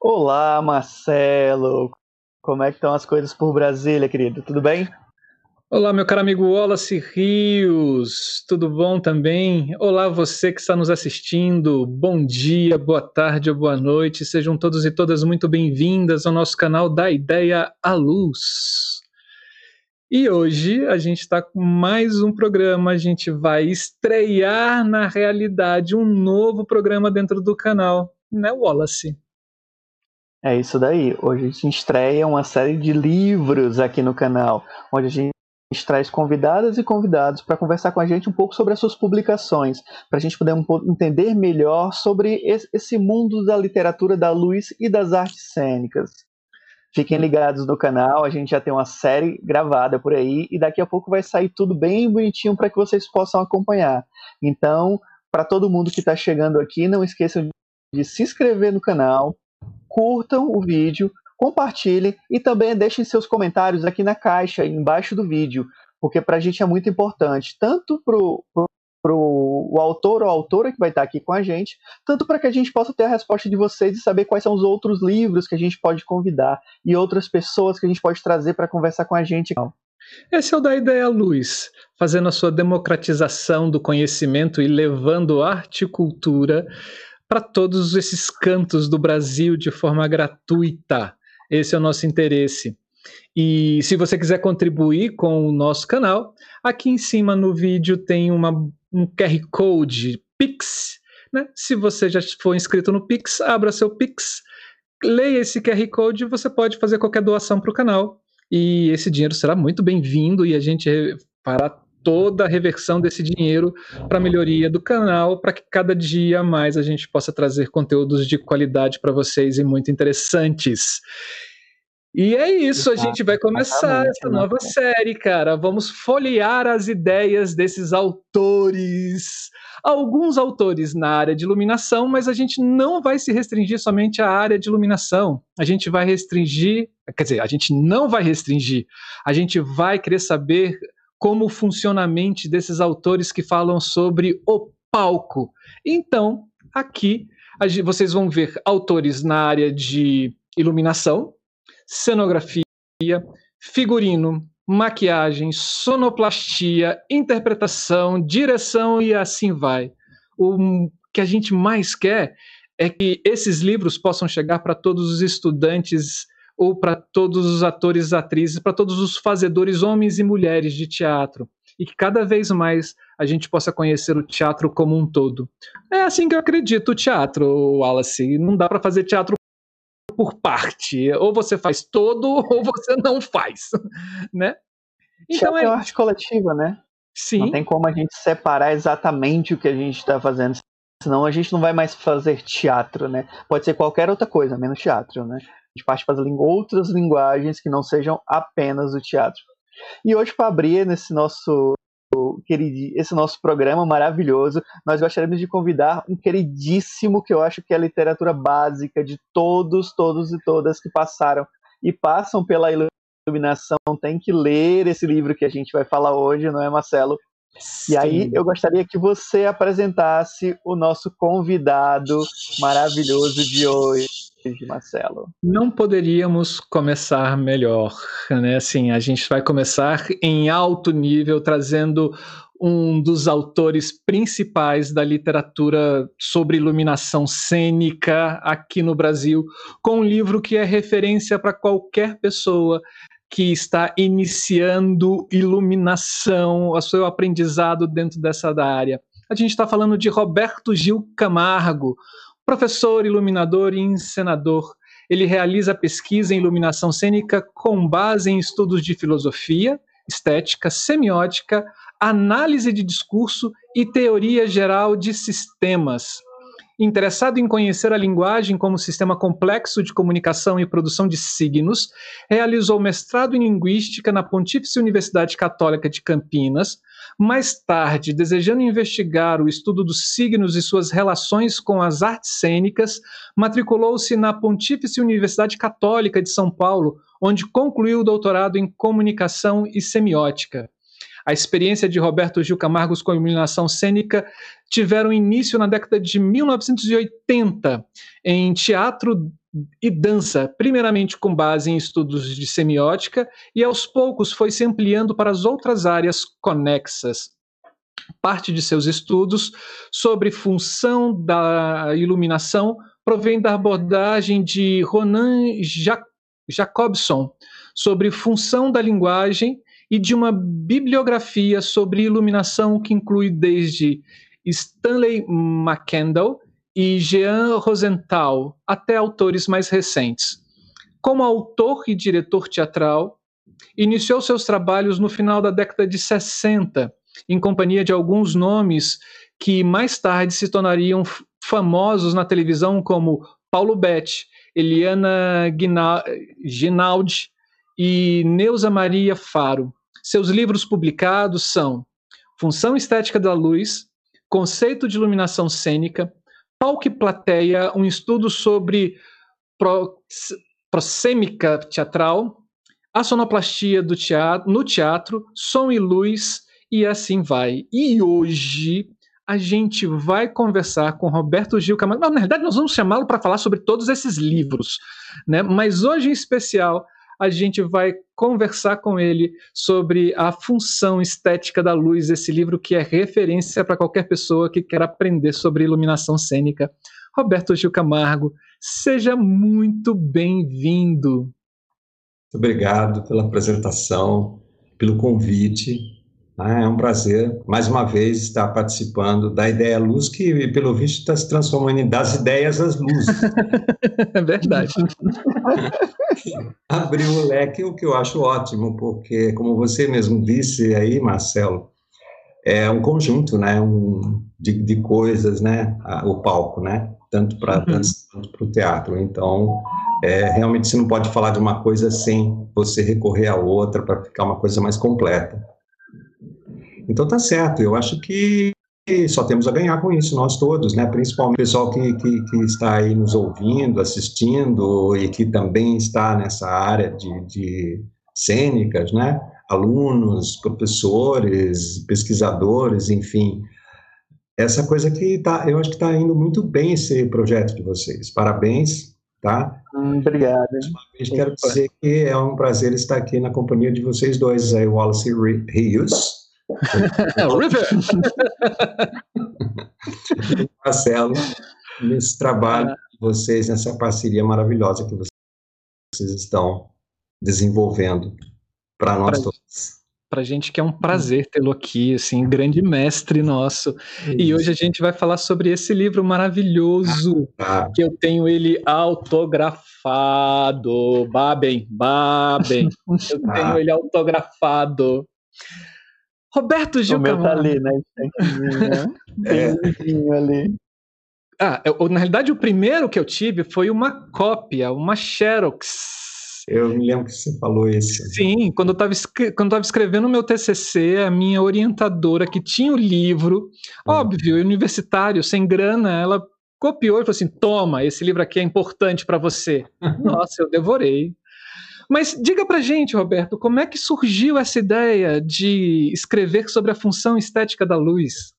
Olá, Marcelo. Como é que estão as coisas por Brasília, querido? Tudo bem? Olá, meu caro amigo Wallace Rios, tudo bom também? Olá, você que está nos assistindo, bom dia, boa tarde ou boa noite, sejam todos e todas muito bem-vindas ao nosso canal da Ideia à Luz. E hoje a gente está com mais um programa, a gente vai estrear na realidade um novo programa dentro do canal, né, Wallace? É isso daí. Hoje a gente estreia uma série de livros aqui no canal, onde a gente traz convidadas e convidados para conversar com a gente um pouco sobre as suas publicações, para a gente poder um entender melhor sobre esse mundo da literatura da luz e das artes cênicas. Fiquem ligados no canal, a gente já tem uma série gravada por aí e daqui a pouco vai sair tudo bem bonitinho para que vocês possam acompanhar. Então, para todo mundo que está chegando aqui, não esqueçam de se inscrever no canal, curtam o vídeo, compartilhem e também deixem seus comentários aqui na caixa, embaixo do vídeo, porque para a gente é muito importante, tanto para o autor ou autora que vai estar aqui com a gente, tanto para que a gente possa ter a resposta de vocês e saber quais são os outros livros que a gente pode convidar e outras pessoas que a gente pode trazer para conversar com a gente. Esse é o da Ideia Luz, fazendo a sua democratização do conhecimento e levando arte e cultura para todos esses cantos do Brasil de forma gratuita. Esse é o nosso interesse. E se você quiser contribuir com o nosso canal, aqui em cima no vídeo tem uma, um QR Code Pix. Né? Se você já for inscrito no Pix, abra seu Pix, leia esse QR Code e você pode fazer qualquer doação para o canal. E esse dinheiro será muito bem-vindo e a gente fará toda a reversão desse dinheiro para a melhoria do canal, para que cada dia mais a gente possa trazer conteúdos de qualidade para vocês e muito interessantes. E é isso, a gente vai começar essa né? nova série, cara. Vamos folhear as ideias desses autores. Alguns autores na área de iluminação, mas a gente não vai se restringir somente à área de iluminação. A gente vai restringir, quer dizer, a gente não vai restringir. A gente vai querer saber como funciona a mente desses autores que falam sobre o palco. Então, aqui vocês vão ver autores na área de iluminação, cenografia, figurino, maquiagem, sonoplastia, interpretação, direção e assim vai. O que a gente mais quer é que esses livros possam chegar para todos os estudantes ou para todos os atores e atrizes, para todos os fazedores, homens e mulheres de teatro. E que cada vez mais a gente possa conhecer o teatro como um todo. É assim que eu acredito o teatro, Wallace. Não dá para fazer teatro por parte. Ou você faz todo, ou você não faz. né? Então teatro é... é arte coletiva, né? Sim. Não tem como a gente separar exatamente o que a gente está fazendo. Senão a gente não vai mais fazer teatro, né? Pode ser qualquer outra coisa, menos teatro, né? Gente parte para outras linguagens que não sejam apenas o teatro. E hoje, para abrir nesse nosso querido, esse nosso programa maravilhoso, nós gostaríamos de convidar um queridíssimo que eu acho que é a literatura básica de todos, todos e todas que passaram e passam pela iluminação, tem que ler esse livro que a gente vai falar hoje, não é, Marcelo? Sim. E aí eu gostaria que você apresentasse o nosso convidado maravilhoso de hoje. Marcelo. Não poderíamos começar melhor, né? Assim, a gente vai começar em alto nível trazendo um dos autores principais da literatura sobre iluminação cênica aqui no Brasil, com um livro que é referência para qualquer pessoa que está iniciando iluminação, o seu aprendizado dentro dessa área. A gente está falando de Roberto Gil Camargo, professor, iluminador e encenador. Ele realiza pesquisa em iluminação cênica com base em estudos de filosofia, estética, semiótica, análise de discurso e teoria geral de sistemas. Interessado em conhecer a linguagem como sistema complexo de comunicação e produção de signos, realizou mestrado em linguística na Pontífice Universidade Católica de Campinas, mais tarde, desejando investigar o estudo dos signos e suas relações com as artes cênicas, matriculou-se na Pontífice Universidade Católica de São Paulo, onde concluiu o doutorado em comunicação e semiótica. A experiência de Roberto Gil Camargos com iluminação cênica tiveram início na década de 1980 em teatro e dança, primeiramente com base em estudos de semiótica, e aos poucos foi se ampliando para as outras áreas conexas. Parte de seus estudos sobre função da iluminação provém da abordagem de Ronan Jacobson sobre função da linguagem e de uma bibliografia sobre iluminação que inclui desde Stanley McCandle e Jean Rosenthal, até autores mais recentes. Como autor e diretor teatral, iniciou seus trabalhos no final da década de 60, em companhia de alguns nomes que mais tarde se tornariam famosos na televisão, como Paulo Betti, Eliana Ginaldi e Neuza Maria Faro. Seus livros publicados são Função Estética da Luz, Conceito de Iluminação Cênica, Palco e Plateia, um estudo sobre pro, prosêmica teatral, a sonoplastia do teatro, no teatro, som e luz, e assim vai. E hoje a gente vai conversar com Roberto Gil Camargo. Não, na verdade, nós vamos chamá-lo para falar sobre todos esses livros, né? Mas hoje em especial a gente vai conversar com ele sobre a função estética da luz, esse livro que é referência para qualquer pessoa que quer aprender sobre iluminação cênica. Roberto Gil Camargo, seja muito bem-vindo. Muito obrigado pela apresentação, pelo convite. Ah, é um prazer, mais uma vez, estar participando da Ideia Luz, que, pelo visto, está se transformando em das ideias às luzes. É verdade. Abriu o leque, o que eu acho ótimo, porque, como você mesmo disse aí, Marcelo, é um conjunto, né, um, de, de coisas, né, o palco, né, tanto para uhum. dança quanto para o teatro. Então, é, realmente você não pode falar de uma coisa sem você recorrer a outra para ficar uma coisa mais completa. Então tá certo, eu acho que só temos a ganhar com isso, nós todos, né? principalmente o pessoal que, que, que, está aí nos ouvindo, assistindo e que também está nessa área de, de cênicas, né? alunos, professores, pesquisadores, enfim. Essa coisa que tá, eu acho que está indo muito bem esse projeto de vocês. Parabéns, tá? Hum, obrigado. quero dizer que é um prazer estar aqui na companhia de vocês dois, aí, Wallace Rios River! Marcelo, nesse trabalho de vocês, nessa parceria maravilhosa que vocês estão desenvolvendo para nós pra, todos. Para a gente que é um prazer tê-lo aqui, assim, grande mestre nosso. Isso. E hoje a gente vai falar sobre esse livro maravilhoso, ah, tá. que eu tenho ele autografado. Babem, babem. Eu tenho ah. ele autografado. Roberto Gil o meu tá ali, né? né? é. ali. Ah, eu, na realidade, o primeiro que eu tive foi uma cópia, uma Xerox. Eu me lembro que você falou isso. Sim, quando eu estava escrevendo o meu TCC, a minha orientadora, que tinha o livro, hum. óbvio, universitário, sem grana, ela copiou e falou assim: toma, esse livro aqui é importante para você. Nossa, eu devorei. Mas diga pra gente, Roberto, como é que surgiu essa ideia de escrever sobre a função estética da luz?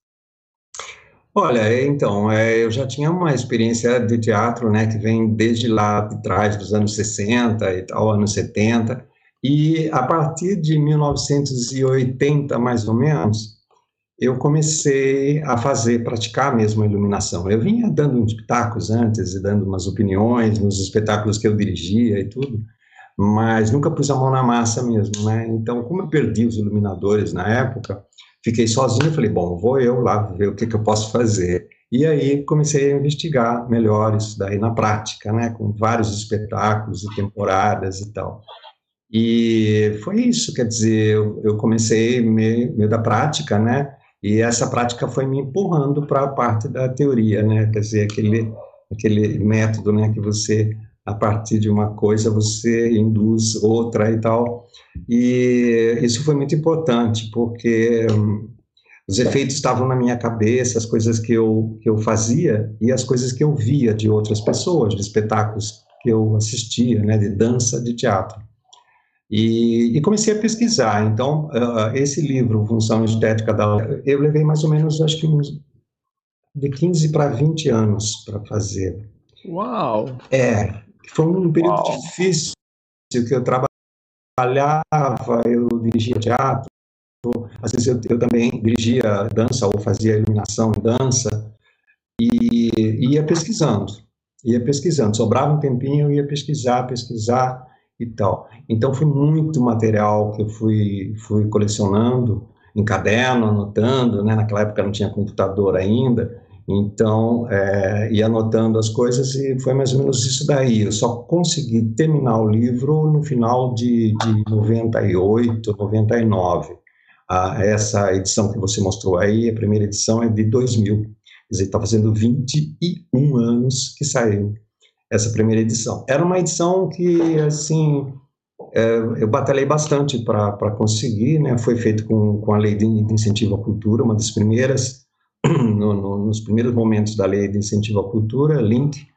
Olha, então, é, eu já tinha uma experiência de teatro, né, que vem desde lá de trás, dos anos 60 e tal, anos 70, e a partir de 1980, mais ou menos, eu comecei a fazer, praticar mesmo a iluminação. Eu vinha dando uns espetáculos antes e dando umas opiniões nos espetáculos que eu dirigia e tudo, mas nunca pus a mão na massa mesmo, né? Então, como eu perdi os iluminadores na época, fiquei sozinho, falei, bom, vou eu lá ver o que, que eu posso fazer. E aí comecei a investigar melhor isso daí na prática, né? Com vários espetáculos e temporadas e tal. E foi isso, quer dizer, eu, eu comecei meio, meio da prática, né? E essa prática foi me empurrando para a parte da teoria, né? Quer dizer, aquele, aquele método, né, que você a partir de uma coisa você induz outra e tal. E isso foi muito importante, porque hum, os efeitos estavam na minha cabeça, as coisas que eu, que eu fazia e as coisas que eu via de outras pessoas, de espetáculos que eu assistia, né, de dança, de teatro. E, e comecei a pesquisar. Então, uh, esse livro, Função Estética da... Eu levei mais ou menos, acho que uns de 15 para 20 anos para fazer. Uau! É, Foi um período Uau. difícil que eu trabalhava, eu dirigia teatro, às vezes eu, eu também dirigia dança ou fazia iluminação em dança e ia pesquisando, ia pesquisando. Sobrava um tempinho, eu ia pesquisar, pesquisar e tal. Então foi muito material que eu fui, fui colecionando em caderno, anotando, né? naquela época não tinha computador ainda, então é, ia anotando as coisas e foi mais ou menos isso daí. Eu só consegui terminar o livro no final de, de 98, 99. Ah, essa edição que você mostrou aí, a primeira edição é de 2000, quer dizer, está fazendo 21 anos que saiu essa primeira edição. Era uma edição que, assim, é, eu batalhei bastante para conseguir, né? Foi feito com, com a lei de, de incentivo à cultura, uma das primeiras, no, no, nos primeiros momentos da lei de incentivo à cultura, link,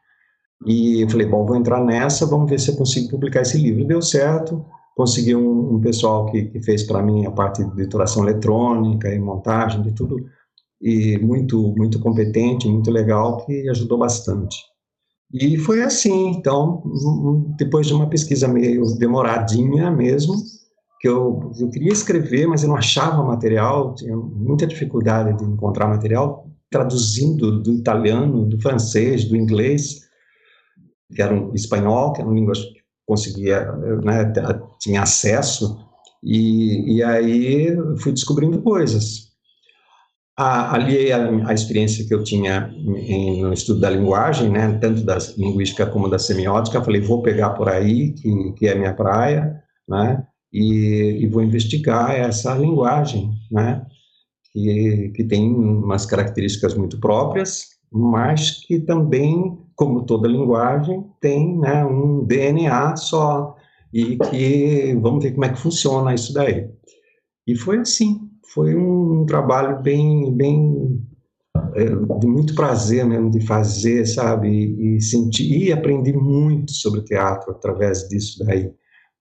e eu falei, bom, vou entrar nessa, vamos ver se eu consigo publicar esse livro. Deu certo, consegui um, um pessoal que, que fez para mim a parte de editoração eletrônica e montagem de tudo, e muito, muito competente, muito legal, que ajudou bastante. E foi assim, então, depois de uma pesquisa meio demoradinha mesmo, que eu, eu queria escrever, mas eu não achava material, tinha muita dificuldade de encontrar material, traduzindo do italiano, do francês, do inglês, que era um espanhol, que era uma língua que conseguia, né, tinha acesso, e, e aí fui descobrindo coisas. Aliei a, a, experiência que eu tinha em, no estudo da linguagem, né, tanto da linguística como da semiótica, falei, vou pegar por aí, que, que é minha praia, né, e, e vou investigar essa linguagem, né, que, que tem umas características muito próprias, mas que também, como toda linguagem, tem né, um DNA só, e que vamos ver como é que funciona isso daí. E foi assim, foi um trabalho bem, bem é, de muito prazer mesmo de fazer, sabe, e, sentir e aprendi muito sobre teatro através disso daí,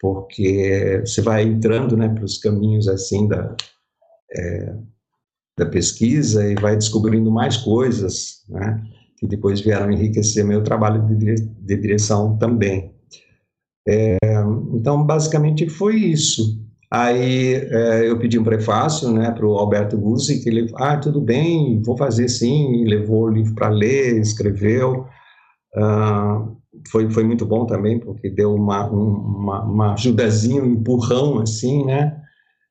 porque você vai entrando, né, para os caminhos assim da é, da pesquisa e vai descobrindo mais coisas, né, que depois vieram enriquecer meu trabalho de, de direção também. É, então, basicamente foi isso. Aí é, eu pedi um prefácio né, para o Alberto Guzzi, que ele, ah, tudo bem, vou fazer sim, levou o livro para ler, escreveu. Uh, foi, foi muito bom também, porque deu uma, um, uma, uma ajudazinha, um empurrão, assim, né?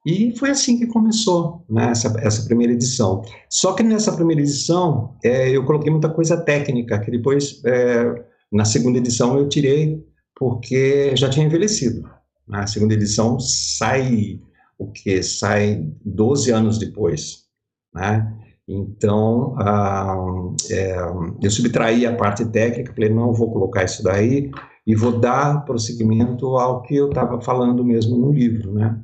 E foi assim que começou, né, essa, essa primeira edição. Só que nessa primeira edição, é, eu coloquei muita coisa técnica, que depois, é, na segunda edição, eu tirei, porque já tinha envelhecido. A segunda edição sai o que sai 12 anos depois, né? Então, ah, é, eu subtraí a parte técnica, falei, não vou colocar isso daí e vou dar prosseguimento ao que eu estava falando mesmo no livro, né?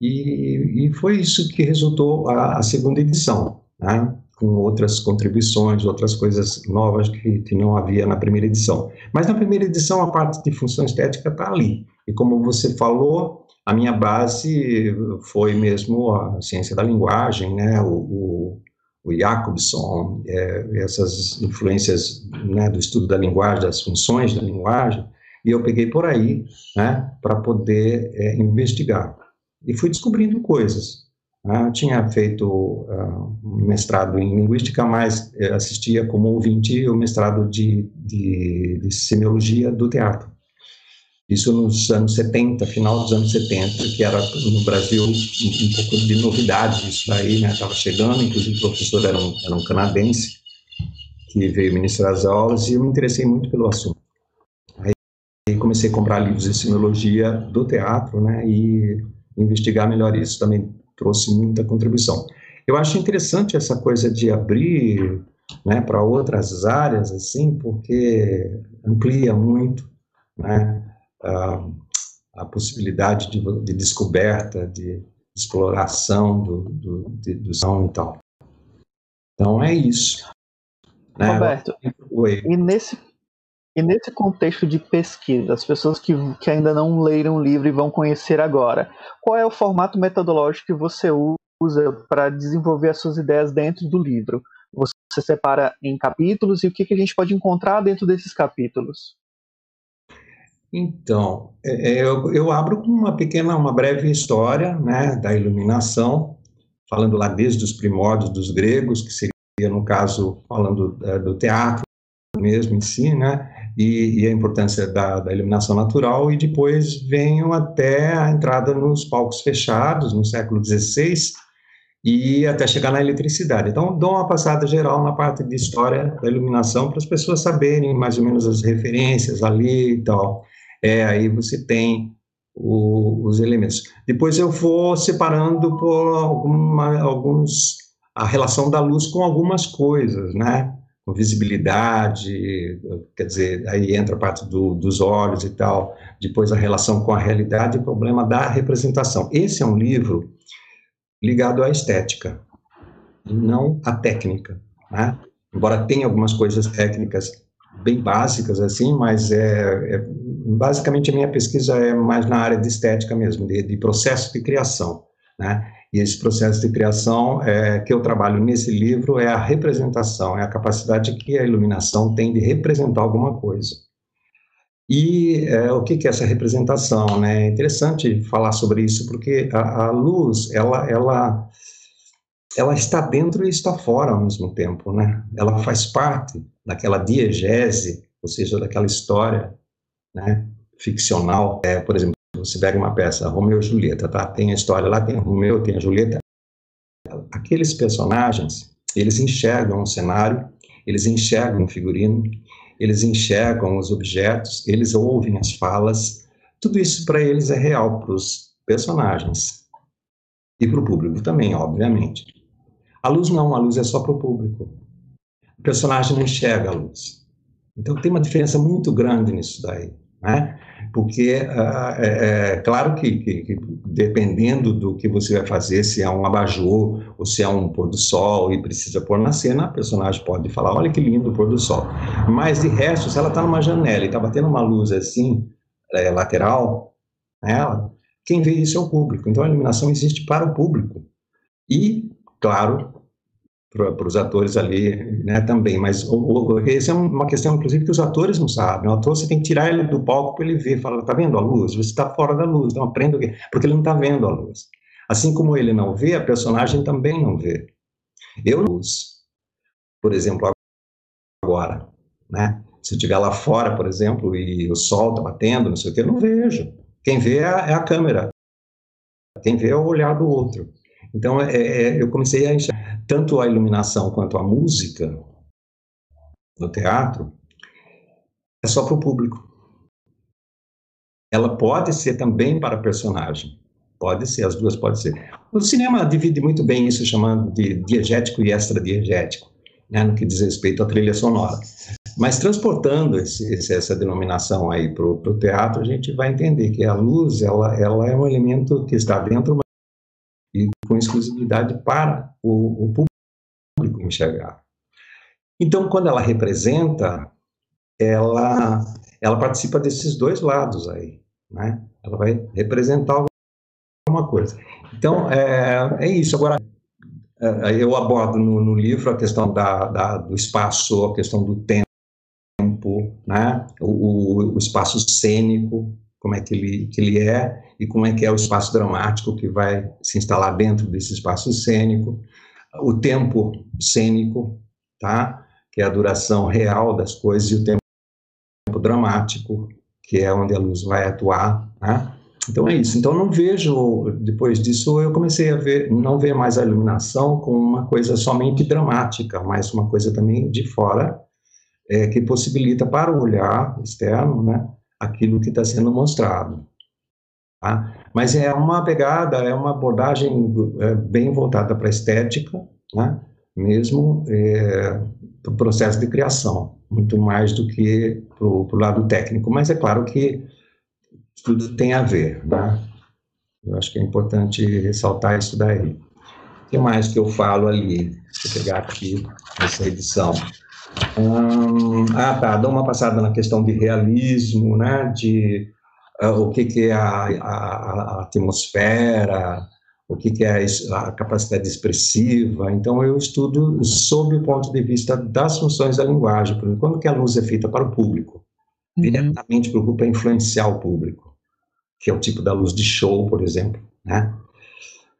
E, e foi isso que resultou a, a segunda edição, né? com outras contribuições, outras coisas novas que, que não havia na primeira edição. Mas na primeira edição a parte de função estética está ali. E como você falou, a minha base foi mesmo a ciência da linguagem, né? o, o, o Jacobson, é, essas influências né, do estudo da linguagem, das funções da linguagem, e eu peguei por aí né, para poder é, investigar. E fui descobrindo coisas. Né? Tinha feito uh, um mestrado em linguística, mas eh, assistia como ouvinte o mestrado de, de, de semiologia do teatro. Isso nos anos 70, final dos anos 70, que era no Brasil um, um pouco de novidade isso daí, né? Estava chegando, inclusive o professor era um, era um canadense que veio ministrar as aulas e eu me interessei muito pelo assunto. Aí comecei a comprar livros de semiologia do teatro, né? E investigar melhor isso. Também trouxe muita contribuição. Eu acho interessante essa coisa de abrir né, para outras áreas, assim, porque amplia muito, né? A, a possibilidade de, de, descoberta, de exploração do, do, de, do som e tal. Então é isso. Né? Roberto, Oi. E, nesse, e nesse contexto de pesquisa, as pessoas que, que ainda não leram o livro e vão conhecer agora, qual é o formato metodológico que você usa para desenvolver as suas ideias dentro do livro? Você separa em capítulos e o que, que a gente pode encontrar dentro desses capítulos? Então, é, é, eu, eu, abro com uma pequena, uma breve história né, da iluminação, falando lá desde os primórdios dos gregos, que seria, no caso, falando é, do teatro mesmo em si, né, e, e a importância da, da, iluminação natural, e depois venho até a entrada nos palcos fechados, no século XVI, e até chegar na eletricidade. Então, dou uma passada geral na parte de história da iluminação para as pessoas saberem mais ou menos as referências ali e tal. É, aí você tem o, os elementos. Depois eu vou separando por alguma, alguns a relação da luz com algumas coisas, né? Com visibilidade, quer dizer, aí entra a parte do, dos olhos e tal. Depois a relação com a realidade e o problema da representação. Esse é um livro ligado à estética, não à técnica, né? Embora tenha algumas coisas técnicas bem básicas assim, mas é, é, basicamente a minha pesquisa é mais na área de estética mesmo, de, de processo de criação, né? E esse processo de criação é, que eu trabalho nesse livro é a representação, é a capacidade que a iluminação tem de representar alguma coisa. E é, o que, que é essa representação? Né? É interessante falar sobre isso porque a, a luz, ela, ela, ela está dentro e está fora ao mesmo tempo, né? Ela faz parte daquela diegese, ou seja, daquela história, né, ficcional. É, por exemplo, você pega uma peça, Romeu e Julieta, tá? Tem a história lá, tem o Romeu, tem a Julieta. Aqueles personagens, eles enxergam o cenário, eles enxergam o figurino, eles enxergam os objetos, eles ouvem as falas. Tudo isso para eles é real, para os personagens. E para o público também, obviamente. A luz não, a luz é só para o público. O personagem não enxerga a luz. Então tem uma diferença muito grande nisso daí, né? Porque uh, é, é, claro que, que, que, dependendo do que você vai fazer, se é um abajur ou se é um pôr do sol e precisa pôr na cena, a personagem pode falar, olha que lindo o pôr do sol. Mas de resto, se ela está numa janela e está batendo uma luz assim é, lateral, ela, quem vê isso é o público. Então a iluminação existe para o público e, claro, para os atores ali, né, também, mas o, o, essa é uma questão, inclusive, que os atores não sabem, o ator você tem que tirar ele do palco para ele ver, fala, tá vendo a luz? Você está fora da luz, não aprenda o quê? Porque ele não está vendo a luz. Assim como ele não vê, a personagem também não vê. Eu luz, por exemplo, agora, né, se eu estiver lá fora, por exemplo, e o sol está batendo, não sei o que, eu não vejo. Quem vê é a, é a câmera, quem vê é o olhar do outro. Então, é, é, eu comecei a enxergar tanto a iluminação quanto a música no teatro é só para o público. Ela pode ser também para personagem. Pode ser, as duas podem ser. O cinema divide muito bem isso, chamando de diegético e extradiegético, né, no que diz respeito à trilha sonora. Mas transportando esse, essa denominação aí para o teatro, a gente vai entender que a luz ela, ela é um elemento que está dentro, exclusividade para o, o público enxergar. Então, quando ela representa, ela, ela participa desses dois lados aí, né? Ela vai representar alguma coisa. Então, é, é isso. Agora, é, eu abordo no, no livro a questão da, da, do espaço, a questão do tempo, né? o, o espaço cênico, como é que ele, que ele é e como é que é o espaço dramático que vai se instalar dentro desse espaço cênico, o tempo cênico, tá? que é a duração real das coisas, e o tempo dramático, que é onde a luz vai atuar. Tá? Então é isso. Então não vejo, depois disso eu comecei a ver, não ver mais a iluminação como uma coisa somente dramática, mas uma coisa também de fora, é, que possibilita para o olhar externo, né, aquilo que está sendo mostrado. Tá? Mas é uma pegada, é uma abordagem é, bem voltada para a estética, né? mesmo é, o processo de criação, muito mais do que para o lado técnico. Mas é claro que tudo tem a ver. Né? Eu acho que é importante ressaltar isso daí. O que mais que eu falo ali? Deixa eu pegar aqui essa edição. Hum, ah, tá. Dá uma passada na questão de realismo, né? De uh, o que, que é a, a, a atmosfera, o que, que é a capacidade expressiva. Então, eu estudo sob o ponto de vista das funções da linguagem, quando que a luz é feita para o público. uhum. diretamente preocupa influenciar o público, que é o tipo da luz de show, por exemplo, né?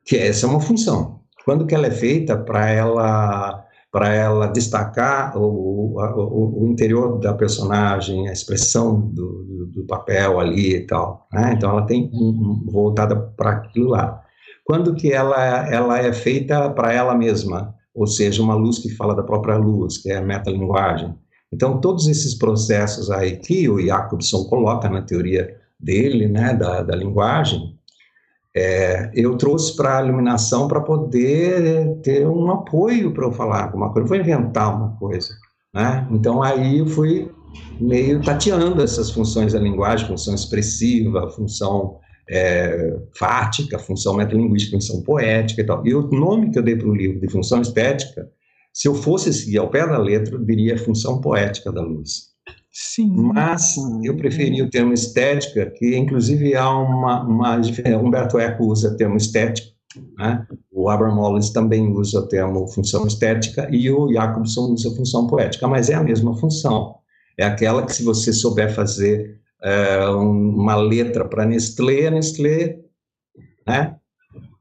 Que essa é uma função. Quando que ela é feita para ela para ela destacar o, o, o, interior da personagem, a expressão do, do, papel ali e tal. Né? Então, ela tem um, voltada para aquilo lá. Quando que ela, ela é feita para ela mesma, ou seja, uma luz que fala da própria luz, que é a metalinguagem. Então, todos esses processos aí que o Jacobson coloca na teoria dele, né, da, da linguagem, é, eu trouxe para a iluminação para poder ter um apoio para eu falar alguma coisa, eu vou inventar uma coisa. Né? Então aí eu fui meio tateando essas funções da linguagem, função expressiva, função é, fática, função metalinguística, função poética e tal. E o nome que eu dei para o livro de função estética, se eu fosse seguir ao pé da letra, eu diria função poética da luz. Sim. Mas eu preferi o termo estética, que inclusive há uma, uma Humberto Eco usa o termo estética, né? o Abraham Wallace também usa o termo função estética e o Jacobson usa função poética, mas é a mesma função. É aquela que se você souber fazer é, uma letra para Nestlé, Nestlé né?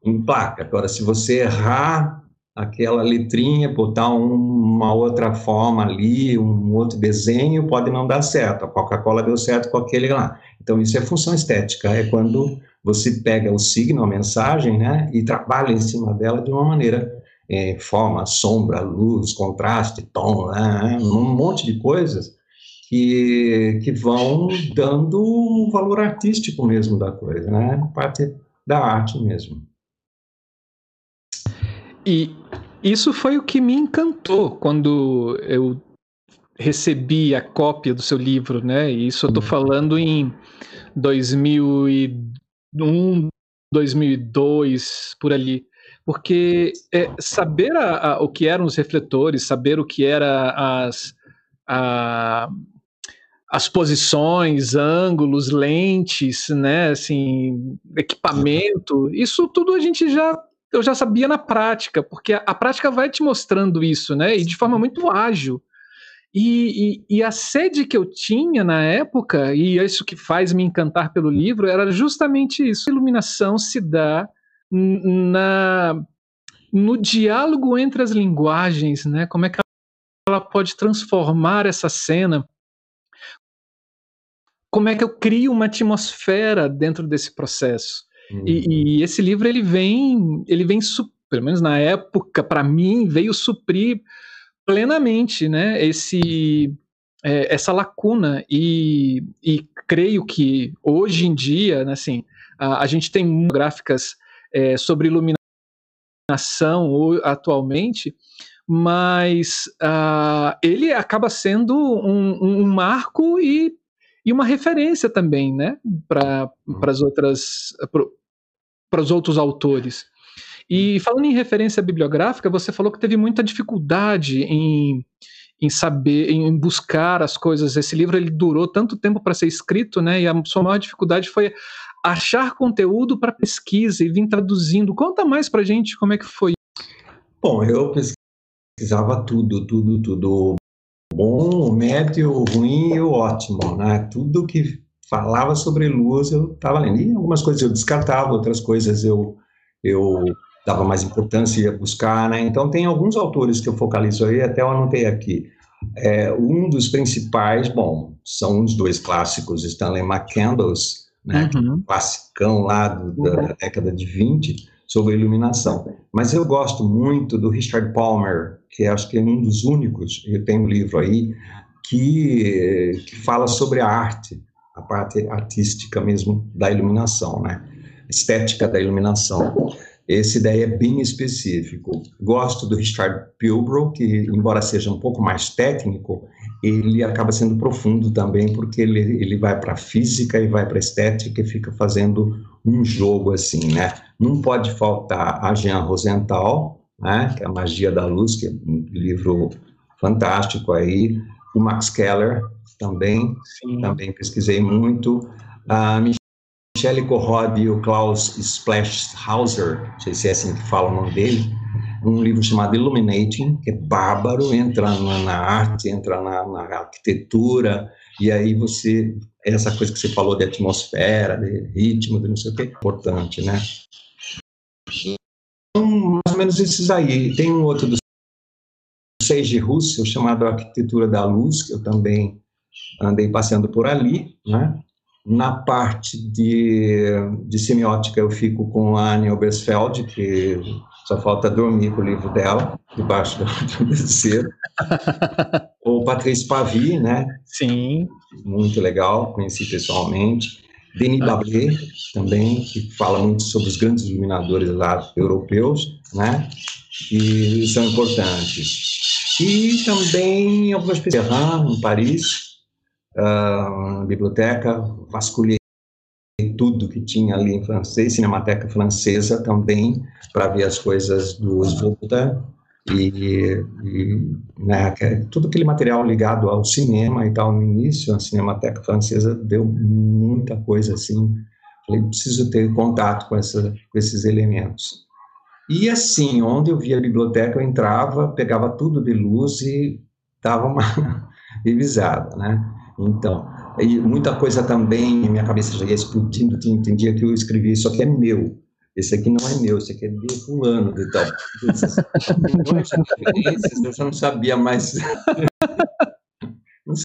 emplaca. Agora, se você errar aquela letrinha, botar um, uma outra forma ali, um outro desenho, pode não dar certo. A Coca-Cola deu certo com aquele lá. Então, isso é função estética, é quando você pega o signo, a mensagem, né, e trabalha em cima dela de uma maneira, é, forma, sombra, luz, contraste, tom, né, um monte de coisas que, que vão dando um valor artístico mesmo da coisa, né, parte da arte mesmo. E isso foi o que me encantou quando eu recebi a cópia do seu livro, né? E isso eu estou uhum. falando em 2001, 2002, por ali. Porque é, saber a, a, o que eram os refletores, saber o que era as, a, as posições, ângulos, lentes, né, assim, equipamento, isso tudo a gente já eu já sabia na prática, porque a, a, prática vai te mostrando isso, né? E de forma muito ágil. E, e, e, a sede que eu tinha na época, e isso que faz me encantar pelo livro, era justamente isso. A iluminação se dá na, no diálogo entre as linguagens, né? Como é que ela pode transformar essa cena? Como é que eu crio uma atmosfera dentro desse processo? Uhum. E, e, esse livro ele vem, ele vem, pelo menos na época, para mim, veio suprir plenamente, né, esse é, essa lacuna e, e, creio que hoje em dia, né, assim, a, a gente tem gráficas é, sobre iluminação atualmente, mas uh, ele acaba sendo um, um marco e e uma referência também, né, para uhum. as outras para os outros autores. E uhum. falando em referência bibliográfica, você falou que teve muita dificuldade em, em saber, em buscar as coisas. Esse livro ele durou tanto tempo para ser escrito, né? E a sua maior dificuldade foi achar conteúdo para pesquisa e vir traduzindo. Conta mais para gente como é que foi. Bom, eu pesquisava tudo, tudo, tudo bom, o médio, o ruim e o ótimo, né? Tudo que falava sobre luz eu estava lendo. E algumas coisas eu descartava, outras coisas eu, eu dava mais importância e ia buscar, né? Então tem alguns autores que eu focalizo aí, até eu anotei aqui. É, um dos principais, bom, são os dois clássicos, Stanley McCandless, né? Uhum. Um classicão lá do, da, uhum. década de 20, sobre iluminação. Mas eu gosto muito do Richard Palmer, que acho que é um dos únicos, eu tenho um livro aí, que, que fala sobre a arte, a parte artística mesmo da iluminação, né? Estética da iluminação. Esse daí é bem específico. Gosto do Richard Pilbrow, que, embora seja um pouco mais técnico, ele acaba sendo profundo também, porque ele, ele vai para a física e vai para a estética e fica fazendo um jogo assim, né? Não pode faltar a Jean Rosenthal, né, que é a Magia da Luz, que é um livro fantástico aí, o Max Keller também, Sim. também pesquisei muito, a Michelle Corrodi e o Klaus Splashhauser, não sei se é assim que fala o nome dele, um livro chamado Illuminating, que é bárbaro, entra na, na arte, entra na, na, arquitetura, E aí você, essa coisa que você falou de atmosfera, de ritmo, de não sei o que, é importante, né? Então, mais ou menos esses aí. Tem um outro dos seis de Russell, chamado Arquitetura da Luz, que eu também andei passeando por ali, né? Na parte de, de semiótica, eu fico com a Anne Obersfeld, que só falta dormir com o livro dela, debaixo do travesseiro. o Patrício Pavi, né? Sim. Muito legal, conheci pessoalmente. Denis Bablé, também, que fala muito sobre os grandes iluminadores lá europeus, né? Que são importantes. E também algumas pesquisas em Paris, uh, biblioteca, vasculhei tudo que tinha ali em francês, Cinemateca Francesa também, para ver as coisas do Svoboda e, e né, tudo aquele material ligado ao cinema e tal no início, a Cinemateca Francesa deu muita coisa assim, falei, preciso ter contato com, essa, com esses elementos. E assim, onde eu via a biblioteca, eu entrava, pegava tudo de luz e dava uma revisada, né? Então, e muita coisa também, minha cabeça já ia explodindo, entendia que eu escrevi, isso aqui é meu, esse aqui não é meu, esse aqui é de fulano, de tal. eu já não sabia mais. Não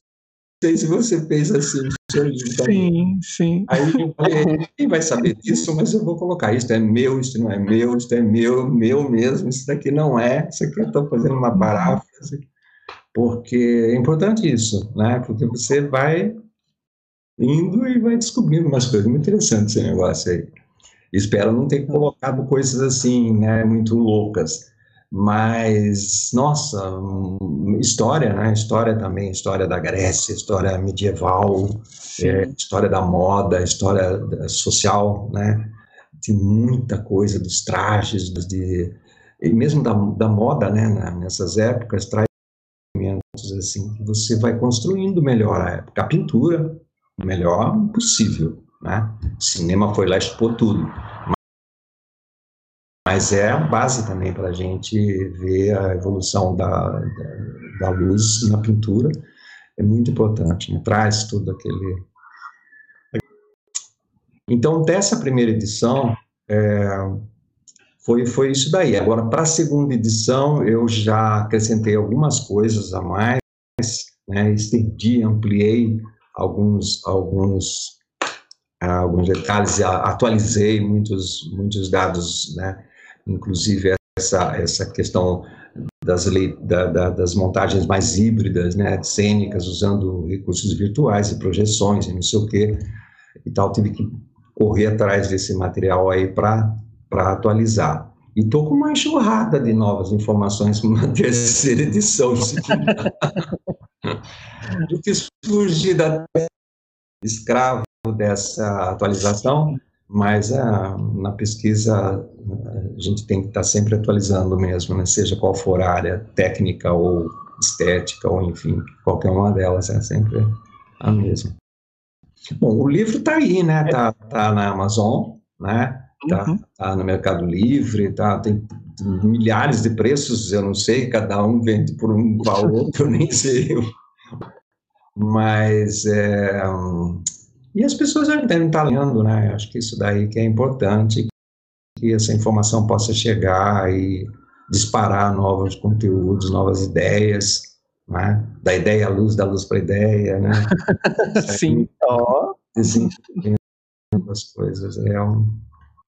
sei se você fez assim também. Sim, sim. Aí eu falei, quem vai saber disso, mas eu vou colocar, isso é meu, isso não é meu, isso é meu, meu mesmo, isso daqui não é, isso aqui eu estou fazendo uma paráfrase, porque é importante isso, né? Porque você vai indo e vai descobrindo umas coisas muito interessantes esse negócio aí. Espero não ter colocado coisas assim, né, muito loucas. Mas, nossa, história, né? História também, história da Grécia, história medieval, é, história da moda, história social, né? Tem muita coisa dos trajes, dos, de, e mesmo da, da moda, né? Nessas épocas, traz elementos assim que você vai construindo melhor a época. A pintura, melhor possível. Né? O cinema foi lá expor tudo. Mas é a base também para a gente ver a evolução da, da, da, luz na pintura. É muito importante, né? traz tudo aquele. Então, dessa primeira edição, é, foi, foi isso daí. Agora, para a segunda edição, eu já acrescentei algumas coisas a mais, né? estendi, ampliei alguns, alguns, alguns detalhes, atualizei muitos, muitos dados, né? inclusive essa, essa questão das, da, da, das montagens mais híbridas, né, cênicas, usando recursos virtuais e projeções e não sei o quê e tal. Tive que correr atrás desse material aí para atualizar. E estou com uma enxurrada de novas informações para uma terceira edição. Eu fiz fugir da escravo dessa atualização, mas ah, na pesquisa a gente tem que estar sempre atualizando mesmo, né? seja qual for a área técnica ou estética, ou enfim, qualquer uma delas é sempre a mesma. Bom, o livro está aí, né? Está tá na Amazon, né? Está uhum. tá no Mercado Livre, tá, tem milhares de preços, eu não sei, cada um vende por um valor que eu nem sei mas é, e as pessoas já devem estar lendo, né? Acho que isso daí que é importante, que essa informação possa chegar e disparar novos conteúdos, novas ideias, né? Da ideia à luz, da luz para a ideia, né? Sim, ó. Desenvolvendo as coisas. É um,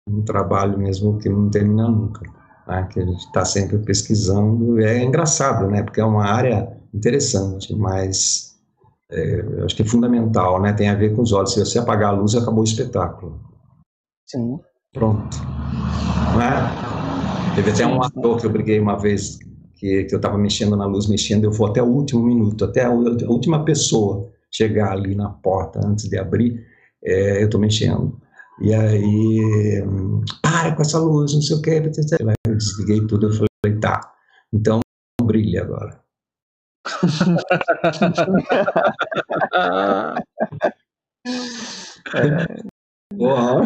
um trabalho mesmo que não termina nunca. Né? Que a gente está sempre pesquisando. É engraçado, né? Porque é uma área interessante, mas é, acho que é fundamental, né? Tem a ver com os olhos. Se você apagar a luz, acabou o espetáculo. Sim. Pronto. Não é? Teve até um ator que eu briguei uma vez que, que eu estava mexendo na luz, mexendo, eu vou até o último minuto, até a, a última pessoa chegar ali na porta antes de abrir, é, eu estou mexendo. E aí, para com essa luz, não sei o que, eu desliguei tudo, eu falei, tá, então brilha agora é. Uau.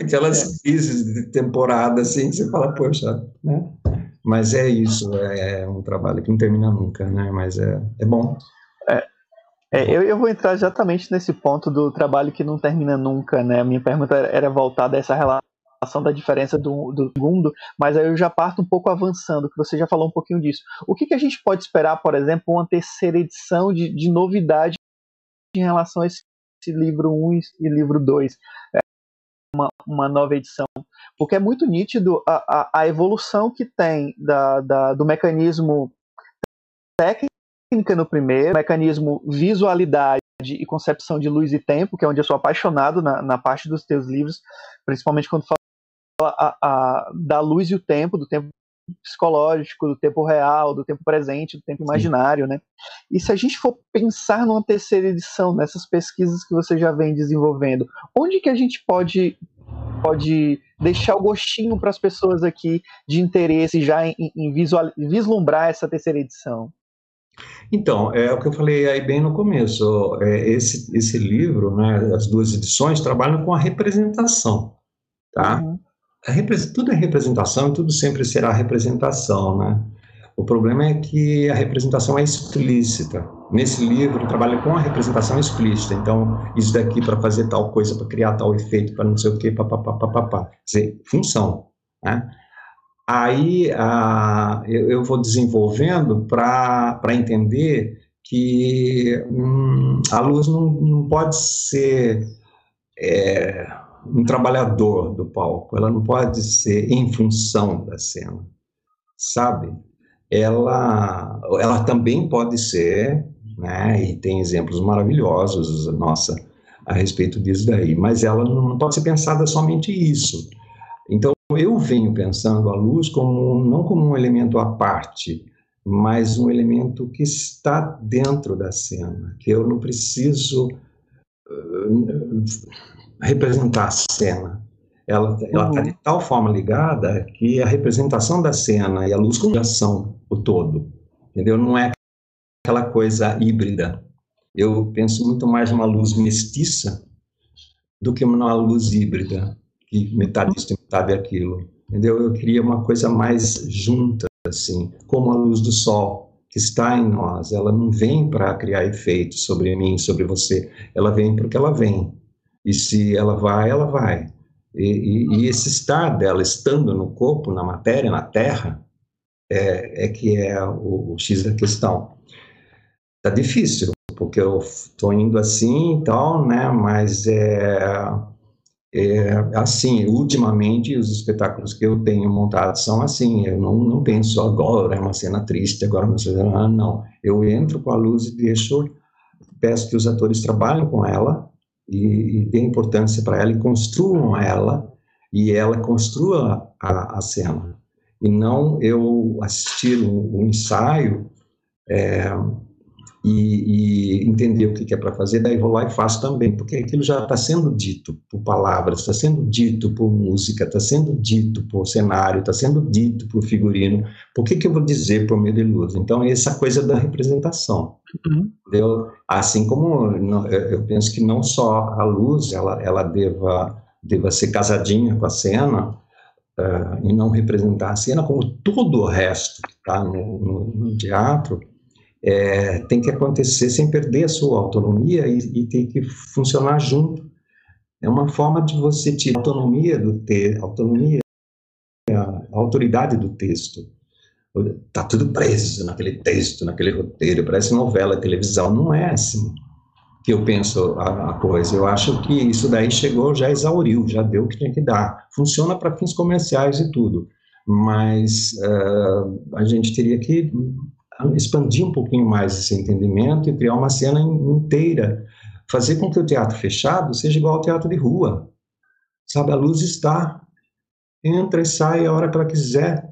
Aquelas crises de temporada assim, você fala, poxa, né? Mas é isso, é um trabalho que não termina nunca, né? Mas é, é bom. É, É, eu, eu vou entrar exatamente nesse ponto do trabalho que não termina nunca, né? A minha pergunta era voltada a essa relação da diferença do, do segundo, mas aí eu já parto um pouco avançando, que você já falou um pouquinho disso. O que, que a gente pode esperar, por exemplo, uma terceira edição de, de novidade em relação a esse livro 1 e livro 2? É uma, uma nova edição. Porque é muito nítido a, a, a evolução que tem da, da, do mecanismo técnica no primeiro, mecanismo visualidade e concepção de luz e tempo, que é onde eu sou apaixonado na, na parte dos teus livros, principalmente quando fala a, a, da luz e o tempo, do tempo psicológico, do tempo real, do tempo presente, do tempo imaginário, né? E se a gente for pensar numa terceira edição, nessas pesquisas que você já vem desenvolvendo, onde que a gente pode pode deixar o gostinho para as pessoas aqui de interesse já em, em visual, vislumbrar essa terceira edição? Então, é o que eu falei aí bem no começo. É, esse, esse livro, né, as duas edições, trabalham com a representação, tá? Uhum. Tudo é representação e tudo sempre será representação, né? O problema é que a representação é explícita. Nesse livro, trabalha com a representação explícita. Então, isso daqui para fazer tal coisa, para criar tal efeito, para não sei o quê, papapá, papapá. Quer dizer, função, né? Aí eu, eu, vou desenvolvendo para entender que hum, a luz não, não pode ser é, um trabalhador do palco, ela não pode ser em função da cena, sabe? Ela, ela também pode ser, né, e tem exemplos maravilhosos, nossa, a respeito disso daí, mas ela não pode ser pensada somente isso. Então, eu venho pensando a luz como não como um elemento à parte, mas um elemento que está dentro da cena, que eu não preciso uh, representar a cena. Ela está uhum. de tal forma ligada que a representação da cena e a luz ação o todo, entendeu? Não é aquela coisa híbrida. Eu penso muito mais numa luz mestiça do que numa luz híbrida que metade isso, metade aquilo. Entendeu? Eu queria uma coisa mais junta, assim, como a luz do sol que está em nós. Ela não vem para criar efeito sobre mim, sobre você. Ela vem porque ela vem. E se ela vai, ela vai. E, e, e esse estar dela, estando no corpo, na matéria, na terra, é, é que é o, o X da questão. Tá difícil, porque eu estou indo assim e tal, né? Mas é é, assim, ultimamente os espetáculos que eu tenho montado são assim, eu não, não penso agora é uma cena triste, agora uma cena, ah, não, eu entro com a luz e deixo, peço que os atores trabalhem com ela e, e dê importância para ela e construam ela e ela construa a, a cena. E não eu assistir um, um ensaio é, e, e entender o que é para fazer, daí vou lá e faço também, porque aquilo já está sendo dito por palavras, está sendo dito por música, está sendo dito por cenário, está sendo dito por figurino. Por que, que eu vou dizer por meio de luz? Então, essa coisa da representação. Uhum. Assim como eu penso que não só a luz ela, ela deva, deva ser casadinha com a cena, Uh, e não representar a cena, como todo o resto que está no, no, no, teatro, é, tem que acontecer sem perder a sua autonomia e, e tem que funcionar junto. É uma forma de você tirar autonomia do texto, autonomia, a autoridade do texto. Está tudo preso naquele texto, naquele roteiro, parece novela, televisão. Não é assim que eu penso a, a, coisa. Eu acho que isso daí chegou, já exauriu, já deu o que tinha que dar. Funciona para fins comerciais e tudo, mas uh, a gente teria que expandir um pouquinho mais esse entendimento e criar uma cena inteira, fazer com que o teatro fechado seja igual ao teatro de rua. Sabe, a luz está, entra e sai a hora que ela quiser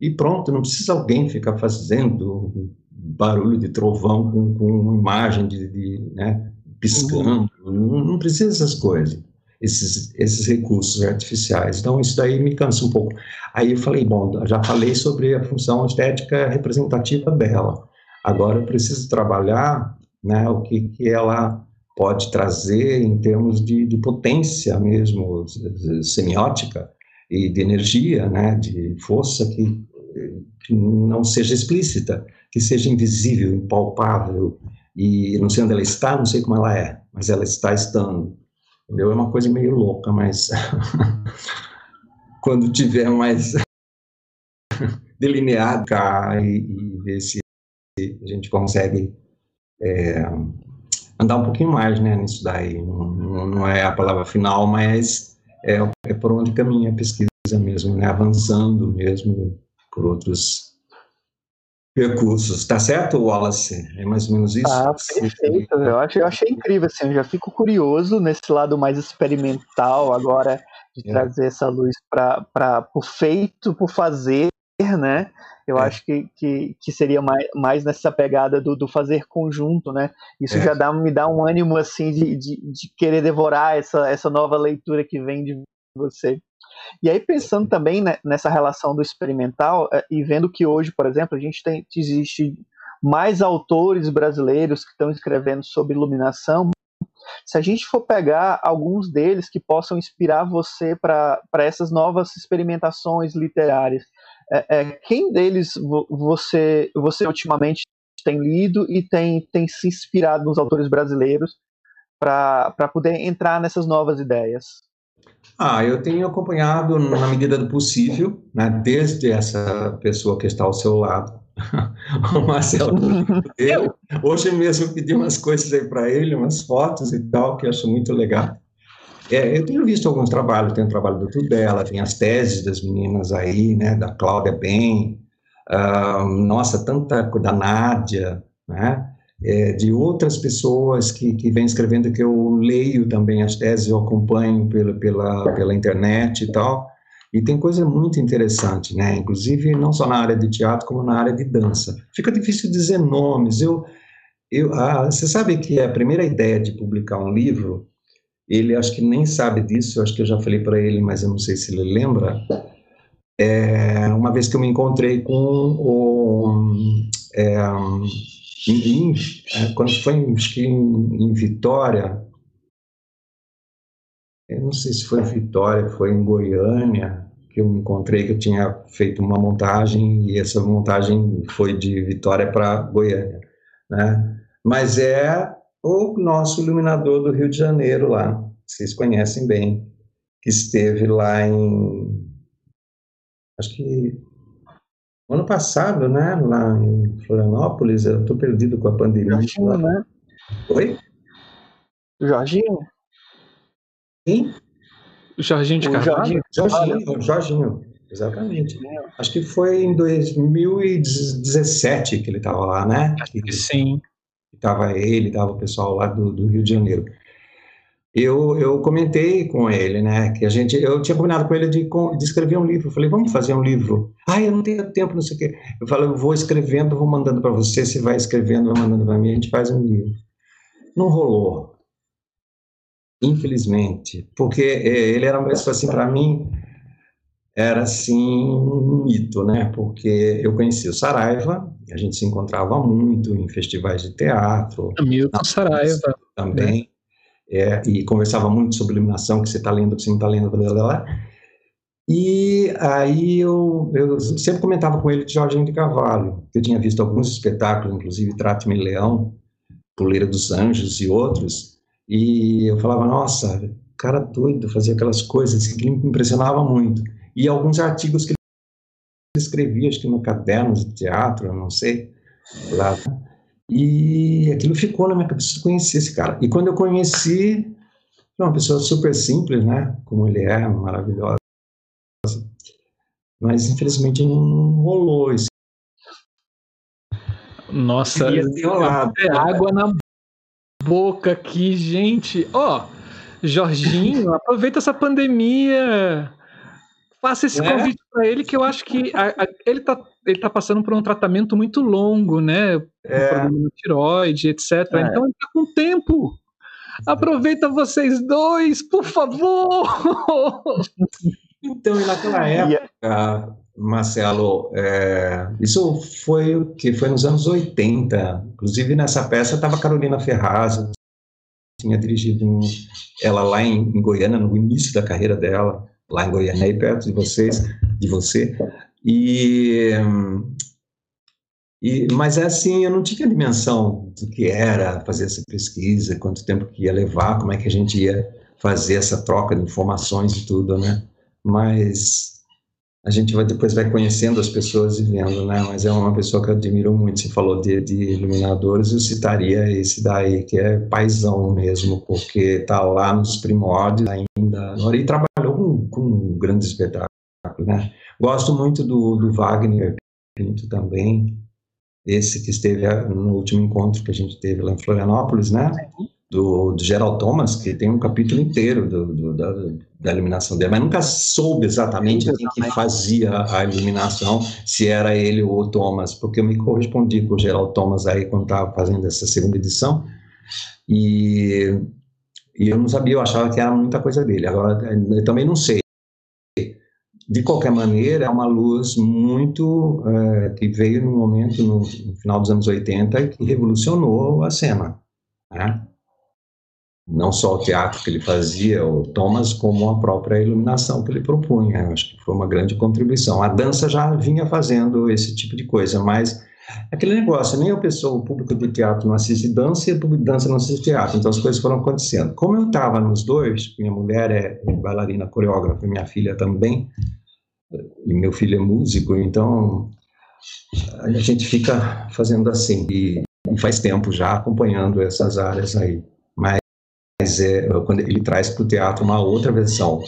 e pronto, não precisa alguém ficar fazendo barulho de trovão com, com imagem de, de né, piscando, uhum. não, não precisa dessas coisas esses, esses recursos artificiais. Então, isso daí me cansa um pouco. Aí eu falei, bom, já falei sobre a função estética representativa dela. Agora eu preciso trabalhar né, o que, que ela pode trazer em termos de, de potência mesmo, semiótica e de energia, né, de força que, que não seja explícita, que seja invisível, impalpável, e não sei onde ela está, não sei como ela é, mas ela está estando. Entendeu? É uma coisa meio louca, mas quando tiver mais delineado cá e, e, ver se a gente consegue é, andar um pouquinho mais né, nisso daí. Não, não é a palavra final, mas é, é por onde caminha a pesquisa mesmo, né, avançando mesmo por outros recursos. Tá certo, Wallace? É mais ou menos isso? Ah, perfeito. Eu, acho, eu achei incrível, assim, eu já fico curioso nesse lado mais experimental agora de é. trazer essa luz para o feito, por fazer, né? Eu é. acho que, que, que, seria mais, mais nessa pegada do, do fazer conjunto, né? Isso é. já dá, me dá um ânimo, assim, de, de, de querer devorar essa, essa nova leitura que vem de você. E aí, pensando também né, nessa relação do experimental, é, e vendo que hoje, por exemplo, a gente tem, existe mais autores brasileiros que estão escrevendo sobre iluminação, se a gente for pegar alguns deles que possam inspirar você para essas novas experimentações literárias, é, é, quem deles você, você ultimamente tem lido e tem, tem se inspirado nos autores brasileiros para poder entrar nessas novas ideias? Ah, eu tenho acompanhado na medida do possível, né, desde essa pessoa que está ao seu lado, o Marcelo. eu, hoje mesmo pedi umas coisas aí para ele, umas fotos e tal, que eu acho muito legal. É, eu tenho visto alguns trabalhos, tem o trabalho do Tudela, tem as teses das meninas aí, né, da Cláudia Ben, uh, nossa, tanta, da Nádia, né, é, de outras pessoas que, que vêm escrevendo, que eu leio também as teses, eu acompanho pela, pela, pela internet e tal, e tem coisa muito interessante, né? Inclusive, não só na área de teatro, como na área de dança. Fica difícil dizer nomes. Eu, eu, ah, você sabe que a primeira ideia de publicar um livro, ele acho que nem sabe disso, acho que eu já falei para ele, mas eu não sei se ele lembra. É, uma vez que eu me encontrei com o. É, em, em, é, quando foi que em, em Vitória, eu não sei se foi em Vitória, foi em Goiânia, que eu encontrei que eu tinha feito uma montagem e essa montagem foi de Vitória para Goiânia, né? Mas é o nosso iluminador do Rio de Janeiro lá, vocês conhecem bem, que esteve lá em acho que ano passado, né, lá em Florianópolis, eu estou perdido com a pandemia. Jorginho, né? Oi? Jorginho? Quem? O Jorginho de Carvalho? Jorginho, Jorginho, Jorginho, exatamente. Acho que foi em 2017 que ele estava lá, né? Sim. Estava ele, estava o pessoal lá do, do Rio de Janeiro eu, eu comentei com ele, né, que a gente, eu tinha combinado com ele de, de escrever um livro. Eu falei, vamos fazer um livro. Ah, eu não tenho tempo, não sei o quê. Eu falei, eu vou escrevendo, vou mandando para você, você vai escrevendo, vai mandando para mim, a gente faz um livro. Não rolou, infelizmente, porque é, ele era pessoa assim para mim era assim um mito, né? Porque eu conheci o Saraiva, a gente se encontrava muito em festivais de teatro. Milton Saraiva também. Né? É, e conversava muito sobre iluminação, que você está lendo, que você não está lendo, blá, blá, blá. E aí eu, eu sempre comentava com ele de Jorginho de Carvalho, que eu tinha visto alguns espetáculos, inclusive Trate-me Leão, Puleira dos Anjos e outros, e eu falava, nossa, cara doido, fazia aquelas coisas que me impressionava muito. E alguns artigos que ele escrevia, acho que no caderno de teatro, eu não sei, lá e aquilo ficou na minha cabeça de conhecer esse cara. E quando eu conheci, foi uma pessoa super simples, né? Como ele é, maravilhosa. Mas infelizmente não rolou isso. Nossa, é água na boca aqui, gente. Ó, oh, Jorginho, aproveita essa pandemia Faça esse é? convite para ele, que eu acho que a, a, ele está ele tá passando por um tratamento muito longo, né? É. problema no tiroide, etc. É. Então ele está com tempo. Aproveita vocês dois, por favor! Então, e naquela época, Marcelo, é, isso foi o que foi nos anos 80. Inclusive nessa peça estava Carolina Ferraz, tinha dirigido um, ela lá em, em Goiânia no início da carreira dela lá em Goiânia, aí perto de vocês, de você. E E, mas é assim, eu não tinha dimensão do que era fazer essa pesquisa, quanto tempo que ia levar, como é que a gente ia fazer essa troca de informações e tudo, né? Mas a gente vai depois vai conhecendo as pessoas e vendo, né? Mas é uma pessoa que eu admiro muito. Você falou de, de iluminadores, eu citaria esse daí que é paisão mesmo, porque está lá nos primórdios ainda. E trabalhou com, grandes espetáculos, né? Gosto muito do, do Wagner Pinto também, esse que esteve no último encontro que a gente teve lá em Florianópolis, né? Do, do Gerald Thomas, que tem um capítulo inteiro do, do, da, da iluminação dele, mas nunca soube exatamente quem que fazia a iluminação, se era ele ou o Thomas, porque eu me correspondi com o Gerald Thomas aí quando estava fazendo essa segunda edição, e, e eu não sabia, eu achava que era muita coisa dele. Agora, eu também não sei de qualquer maneira, é uma luz muito é, que veio num momento no, no, final dos anos 80 que revolucionou a cena, né? Não só o teatro que ele fazia, o Thomas, como a própria iluminação que ele propunha. Acho que foi uma grande contribuição. A dança já vinha fazendo esse tipo de coisa, mas aquele negócio, nem a pessoa, o público de teatro não assiste dança e o público de dança não assiste teatro. Então as coisas foram acontecendo. Como eu estava nos dois, minha mulher é bailarina coreógrafa, minha filha também, e meu filho é músico, então a gente fica fazendo assim e faz tempo já acompanhando essas áreas aí. Mas é, quando ele traz para o teatro uma outra versão.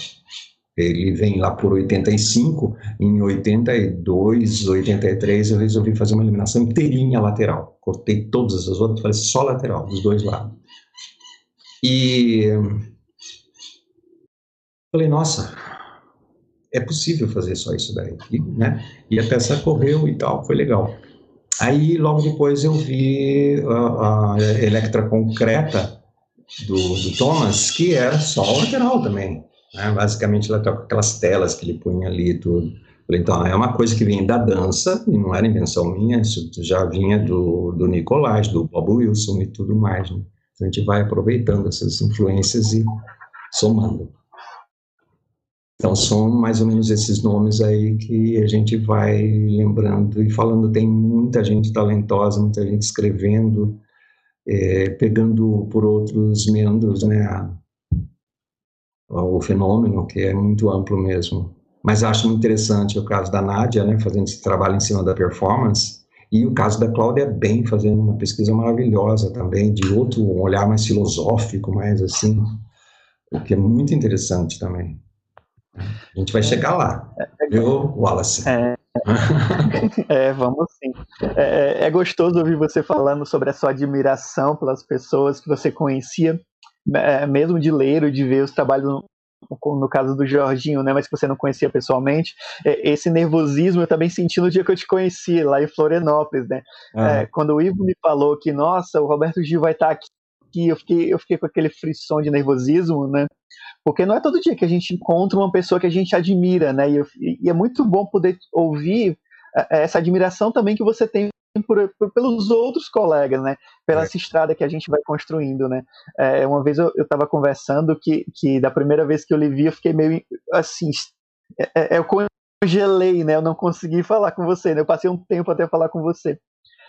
Ele vem lá por 85, em 82, 83 eu resolvi fazer uma eliminação inteirinha lateral. Cortei todas as outras, falei só lateral, dos dois lados. E falei, nossa, é possível fazer só isso daí, né? E a peça correu e tal, foi legal. Aí, logo depois, eu vi a, a Electra Concreta do, do, Thomas, que era só lateral também. Né? Basicamente, ela toca aquelas telas que ele punha ali e tudo. Então, é uma coisa que vem da dança, e não era invenção minha, isso já vinha do, do Nicolás, do Bob Wilson e tudo mais. Né? Então, a gente vai aproveitando essas influências e somando. Então, são mais ou menos esses nomes aí que a gente vai lembrando e falando. Tem muita gente talentosa, muita gente escrevendo, é, pegando por outros membros, né, o fenômeno, que é muito amplo mesmo. Mas acho interessante o caso da Nádia, né, fazendo esse trabalho em cima da performance, e o caso da Cláudia Bem, fazendo uma pesquisa maravilhosa também, de outro um olhar mais filosófico, mais assim, o que é muito interessante também. A gente vai é. chegar lá, é, é, viu, Wallace? É, é vamos sim. É, é, é, gostoso ouvir você falando sobre a sua admiração pelas pessoas que você conhecia, é, mesmo de ler ou de ver os trabalhos no, caso do Jorginho, né, mas que você não conhecia pessoalmente, esse nervosismo eu também senti no dia que eu te conheci, lá em Florianópolis, né, ah. quando o Ivo me falou que, nossa, o Roberto Gil vai estar aqui, eu fiquei, eu fiquei com aquele frisson de nervosismo, né, porque não é todo dia que a gente encontra uma pessoa que a gente admira, né? E, e é muito bom poder ouvir é, é, essa admiração também que você tem por, por, pelos outros colegas, né? Pela é. essa estrada que a gente vai construindo, né? É, uma vez eu estava conversando que, que da primeira vez que eu lhe vi, eu fiquei meio assim. É, é, eu congelei, né? Eu não consegui falar com você, né? Eu passei um tempo até falar com você.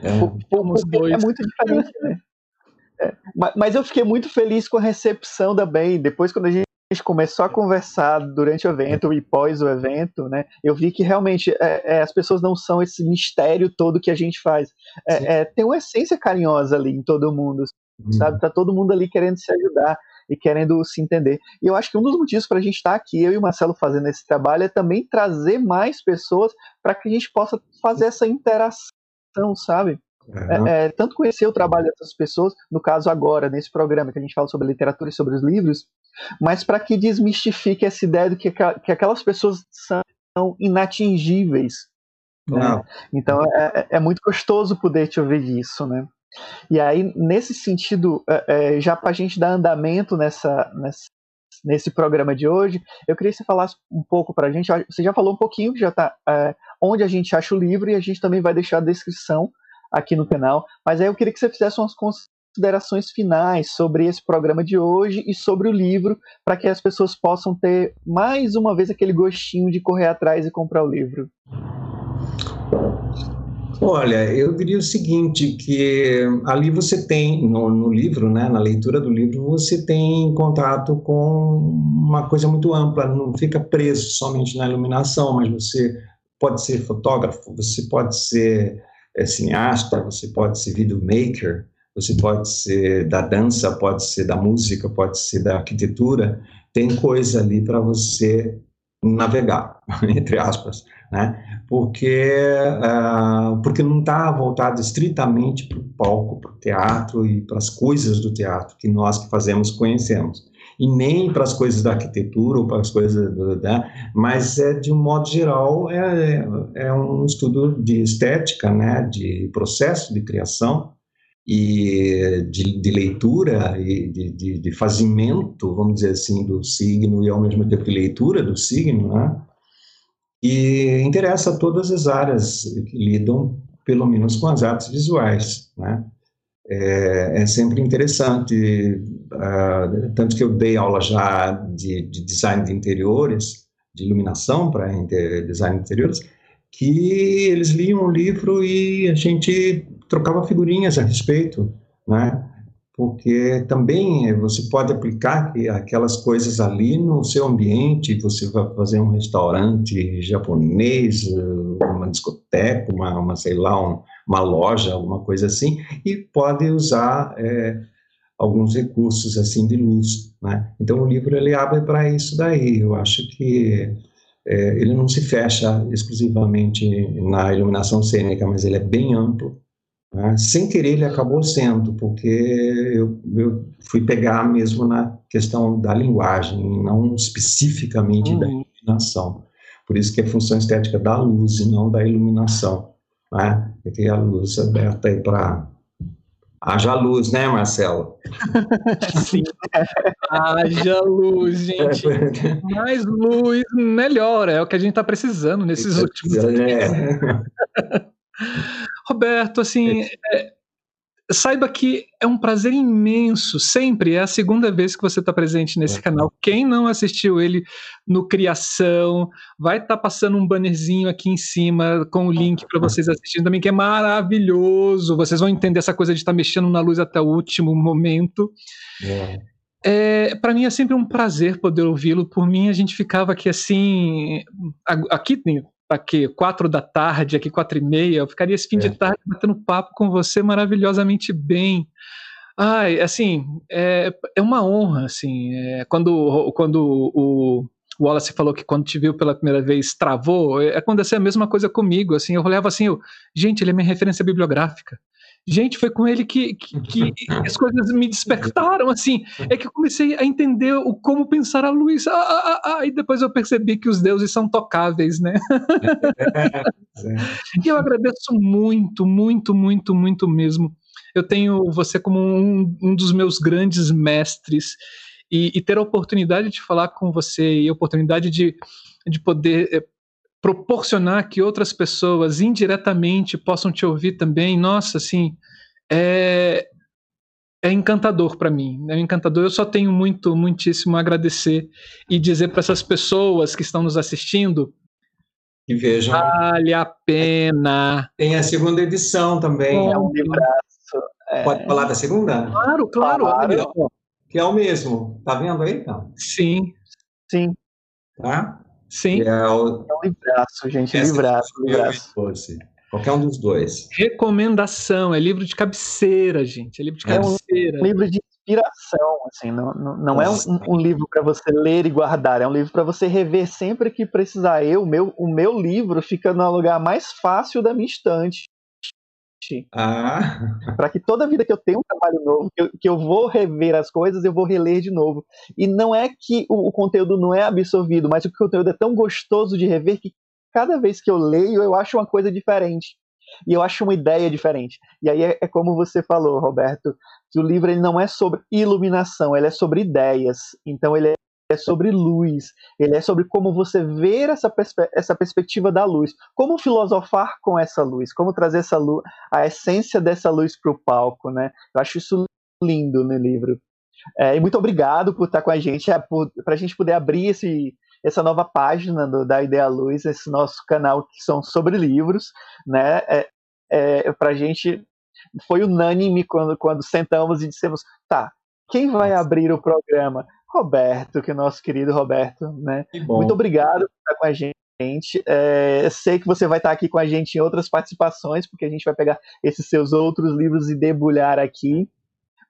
É, por, por, é muito diferente, né? mas eu fiquei muito feliz com a recepção da bem. Depois, quando a gente gente começou a conversar durante o evento e pós o evento, né, eu vi que realmente é, é, as pessoas não são esse mistério todo que a gente faz. É, é tem uma essência carinhosa ali em todo mundo, uhum. sabe? Tá todo mundo ali querendo se ajudar e querendo se entender. E eu acho que um dos motivos para a gente estar tá aqui, eu e o Marcelo fazendo esse trabalho, é também trazer mais pessoas para que a gente possa fazer essa interação, sabe? Uhum. É, tanto conhecer o trabalho dessas pessoas, no caso agora, nesse programa que a gente fala sobre literatura e sobre os livros, mas para que desmistifique essa ideia de que, que aquelas pessoas são inatingíveis. Né? Então é, é, é, muito gostoso poder te ouvir disso, né? E aí, nesse sentido, é, é já para a gente dar andamento nessa, nessa, nesse programa de hoje, eu queria que você falasse um pouco para a gente. Você já falou um pouquinho, já está é, onde a gente acha o livro e a gente também vai deixar a descrição aqui no canal. Mas aí eu queria que você fizesse umas considerações finais sobre esse programa de hoje e sobre o livro, para que as pessoas possam ter mais uma vez aquele gostinho de correr atrás e comprar o livro. Olha, eu diria o seguinte, que ali você tem, no, no, livro, né, na leitura do livro, você tem contato com uma coisa muito ampla, não fica preso somente na iluminação, mas você pode ser fotógrafo, você pode ser é, cineasta, você pode ser videomaker, você pode ser da dança, pode ser da música, pode ser da arquitetura, tem coisa ali para você navegar, entre aspas, né? Porque, uh, porque não está voltado estritamente para o palco, para o teatro e para as coisas do teatro que nós que fazemos conhecemos. E nem para as coisas da arquitetura ou para as coisas, né? mas é de um modo geral é, é um estudo de estética, né? De processo de criação e de, de leitura e de, de, de, fazimento, vamos dizer assim, do signo e ao mesmo tempo de leitura do signo, né? E interessa a todas as áreas que lidam, pelo menos, com as artes visuais, né? É, é sempre interessante, uh, tanto que eu dei aula já de, de design de interiores, de iluminação para design de interiores, que eles liam um livro e a gente trocava figurinhas a respeito, né? Porque também você pode aplicar aquelas coisas ali no seu ambiente, você vai fazer um restaurante japonês, uma discoteca, uma, uma sei lá, um, uma loja, alguma coisa assim, e pode usar é, alguns recursos assim de luz, né? Então o livro ele abre para isso daí. Eu acho que é, ele não se fecha exclusivamente na iluminação cênica, mas ele é bem amplo né? Sem querer, ele acabou sendo, porque eu, eu, fui pegar mesmo na questão da linguagem, não especificamente uhum. da iluminação. Por isso que é função estética da luz e não da iluminação. Né? É que a luz aberta aí para Haja luz, né, Marcelo? Sim. Haja luz, gente. Mais luz, melhor. É o que a gente está precisando nesses últimos é. Roberto, assim, é, saiba que é um prazer imenso, sempre. É a segunda vez que você está presente nesse é. canal. Quem não assistiu ele no Criação, vai estar tá passando um bannerzinho aqui em cima com o link para vocês assistirem também, que é maravilhoso. Vocês vão entender essa coisa de estar tá mexendo na luz até o último momento. É. É, para mim é sempre um prazer poder ouvi-lo. Por mim, a gente ficava aqui assim, aqui aqui, quatro da tarde, aqui quatro e meia, eu ficaria esse fim é. de tarde batendo papo com você maravilhosamente bem. Ai, assim, é, é uma honra, assim, é, quando, quando o, o Wallace falou que quando te viu pela primeira vez travou, é, aconteceu a mesma coisa comigo, assim, eu olhava assim, eu, gente, ele é minha referência bibliográfica. Gente, foi com ele que, que, que, as coisas me despertaram, assim. É que eu comecei a entender o como pensar a luz. Ah, ah, ah, ah, e depois eu percebi que os deuses são tocáveis, né? e eu agradeço muito, muito, muito, muito mesmo. Eu tenho você como um, um dos meus grandes mestres. E, e, ter a oportunidade de falar com você e a oportunidade de, de poder é, proporcionar que outras pessoas indiretamente possam te ouvir também, nossa, assim, é, é encantador para mim, é encantador. Eu só tenho muito, muitíssimo a agradecer e dizer para essas pessoas que estão nos assistindo que vejam. Vale a pena. Tem a segunda edição também. É um libraço. É... Pode falar da segunda? Claro, claro. claro. Que é o mesmo. Tá vendo aí? Não? Sim. Sim. Tá? Sim. É, o... é um livraço, gente, Essa livraço, livraço. Qualquer um dos dois. Recomendação, é livro de cabeceira, gente. É livro de cabeceira. É um livro de inspiração, assim, não, não, não é um, um, livro para você ler e guardar, é um livro para você rever sempre que precisar. Eu, o meu, o meu livro fica no lugar mais fácil da minha estante. Ah. Para que toda vida que eu tenho um trabalho novo, que eu, que eu, vou rever as coisas, eu vou reler de novo. E não é que o, o, conteúdo não é absorvido, mas o conteúdo é tão gostoso de rever que cada vez que eu leio, eu acho uma coisa diferente. E eu acho uma ideia diferente. E aí é, é como você falou, Roberto, que o livro ele não é sobre iluminação, ele é sobre ideias. Então ele é é sobre luz, ele é sobre como você ver essa, perspe essa perspectiva da luz, como filosofar com essa luz, como trazer essa luz, a essência dessa luz para o palco, né? Eu acho isso lindo no livro. É, e muito obrigado por estar com a gente, é, para a gente poder abrir esse, essa nova página do, da Ideia Luz, esse nosso canal que são sobre livros, né? É, é, para a gente foi unânime quando, quando sentamos e dissemos, tá, quem vai abrir o programa? Roberto, que é nosso querido Roberto, né? Muito obrigado por estar com a gente. É, sei que você vai estar aqui com a gente em outras participações, porque a gente vai pegar esses seus outros livros e debulhar aqui.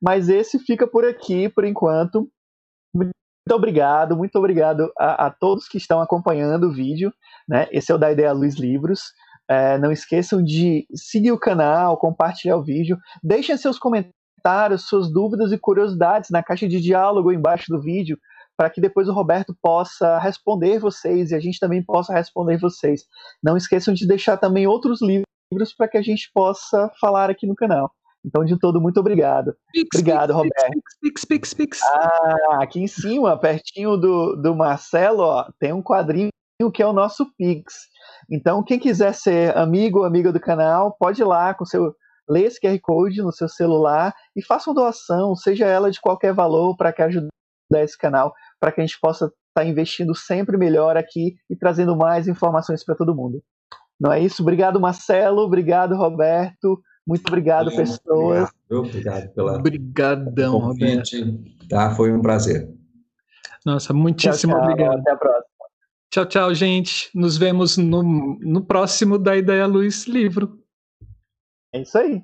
Mas esse fica por aqui, por enquanto. Muito obrigado, muito obrigado a, a todos que estão acompanhando o vídeo. Né? Esse é o da Ideia Luz Livros. É, não esqueçam de seguir o canal, compartilhar o vídeo, deixem seus comentários, suas dúvidas e curiosidades na caixa de diálogo embaixo do vídeo, para que depois o Roberto possa responder vocês e a gente também possa responder vocês. Não esqueçam de deixar também outros livros para que a gente possa falar aqui no canal. Então, de todo, muito obrigado. Pix, obrigado, pix, Roberto. Pix, pix, pix, Ah, aqui em cima, pertinho do, do Marcelo, ó, tem um quadrinho que é o nosso Pix. Então, quem quiser ser amigo ou amiga do canal, pode ir lá com seu leia esse QR Code no seu celular e faça uma doação, seja ela de qualquer valor, para que ajude esse canal, para que a gente possa estar tá investindo sempre melhor aqui e trazendo mais informações para todo mundo. Não é isso? Obrigado, Marcelo. Obrigado, Roberto. Muito obrigado, é, pessoas. Obrigado, obrigado pela Obrigadão, Roberto. Tá, foi um prazer. Nossa, muitíssimo tchau, tchau, obrigado. Até a próxima. Tchau, tchau, gente. Nos vemos no, no próximo da Ideia Luz livro. É isso aí.